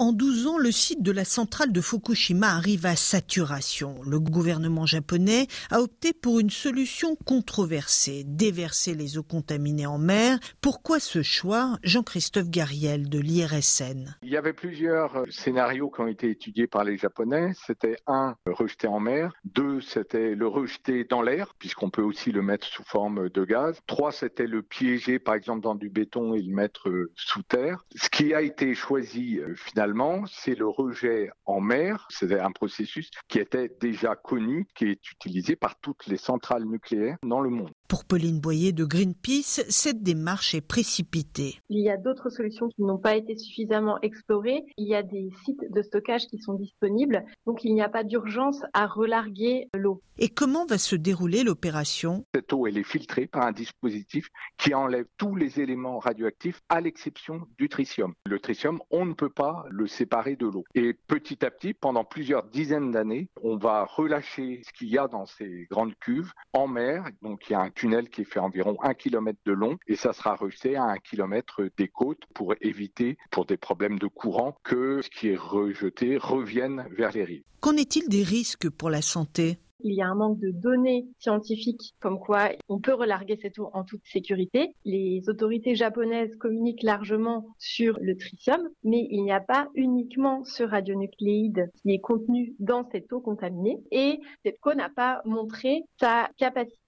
En 12 ans, le site de la centrale de Fukushima arrive à saturation. Le gouvernement japonais a opté pour une solution controversée, déverser les eaux contaminées en mer. Pourquoi ce choix? Jean-Christophe Gariel de l'IRSN. Il y avait plusieurs euh, scénarios qui ont été étudiés par les Japonais. C'était un, rejeter en mer. Deux, c'était le rejeter dans l'air, puisqu'on peut aussi le mettre sous forme de gaz. Trois, c'était le piéger, par exemple, dans du béton et le mettre euh, sous terre. Ce qui a été choisi euh, finalement, c'est le rejet en mer. C'est un processus qui était déjà connu, qui est utilisé par toutes les centrales nucléaires dans le monde. Pour Pauline Boyer de Greenpeace, cette démarche est précipitée. Il y a d'autres solutions qui n'ont pas été suffisamment explorées. Il y a des sites de stockage qui sont disponibles, donc il n'y a pas d'urgence à relarguer l'eau. Et comment va se dérouler l'opération? Cette eau, elle est filtrée par un dispositif qui enlève tous les éléments radioactifs à l'exception du tritium. Le tritium, on ne peut pas le séparer de l'eau. Et petit à petit, pendant plusieurs dizaines d'années, on va relâcher ce qu'il y a dans ces grandes cuves en mer. Donc il y a un tunnel qui fait environ un kilomètre de long et ça sera rejeté à un kilomètre des côtes pour éviter, pour des problèmes de courant, que ce qui est rejeté revienne vers les rives. Qu'en est-il des risques pour la santé? Il y a un manque de données scientifiques comme quoi on peut relarguer cette eau en toute sécurité. Les autorités japonaises communiquent largement sur le tritium, mais il n'y a pas uniquement ce radionucléide qui est contenu dans cette eau contaminée et cette eau n'a pas montré sa capacité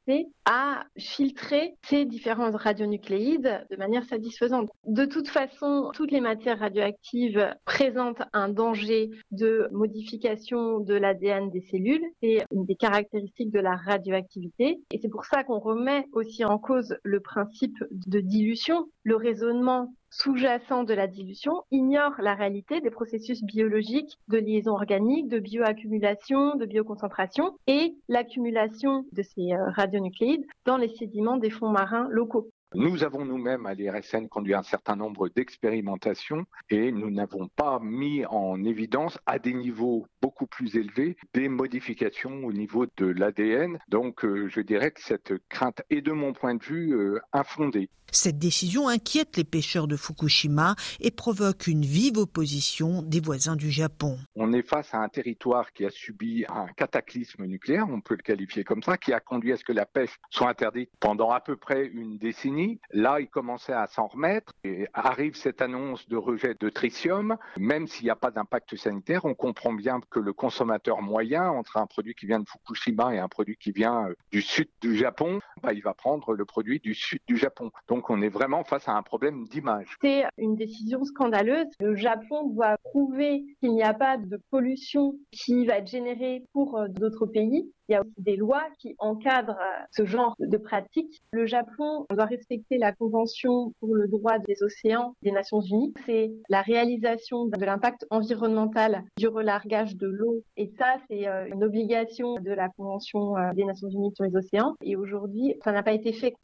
à filtrer ces différents radionucléides de manière satisfaisante. De toute façon, toutes les matières radioactives présentent un danger de modification de l'ADN des cellules. C'est une des caractéristiques de la radioactivité. Et c'est pour ça qu'on remet aussi en cause le principe de dilution. Le raisonnement sous-jacent de la dilution ignore la réalité des processus biologiques de liaison organique, de bioaccumulation, de bioconcentration et l'accumulation de ces euh, radionucléides dans les sédiments des fonds marins locaux. Nous avons nous-mêmes à l'IRSN conduit un certain nombre d'expérimentations et nous n'avons pas mis en évidence à des niveaux beaucoup plus élevés des modifications au niveau de l'ADN. Donc euh, je dirais que cette crainte est de mon point de vue euh, infondée. Cette décision inquiète les pêcheurs de Fukushima et provoque une vive opposition des voisins du Japon. On est face à un territoire qui a subi un cataclysme nucléaire, on peut le qualifier comme ça, qui a conduit à ce que la pêche soit interdite pendant à peu près une décennie Là, il commençait à s'en remettre et arrive cette annonce de rejet de tritium. Même s'il n'y a pas d'impact sanitaire, on comprend bien que le consommateur moyen, entre un produit qui vient de Fukushima et un produit qui vient euh, du sud du Japon, bah, il va prendre le produit du sud du Japon. Donc on est vraiment face à un problème d'image. C'est une décision scandaleuse. Le Japon doit prouver qu'il n'y a pas de pollution qui va être générée pour euh, d'autres pays. Il y a aussi des lois qui encadrent euh, ce genre de pratiques. Le Japon doit respecter la Convention pour le droit des océans des Nations Unies. C'est la réalisation de l'impact environnemental du relargage de l'eau. Et ça, c'est euh, une obligation de la Convention des Nations Unies sur les océans. Et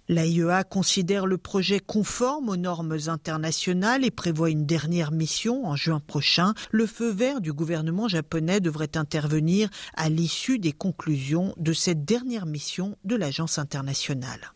L'AIEA considère le projet conforme aux normes internationales et prévoit une dernière mission en juin prochain. Le feu vert du gouvernement japonais devrait intervenir à l'issue des conclusions de cette dernière mission de l'Agence internationale.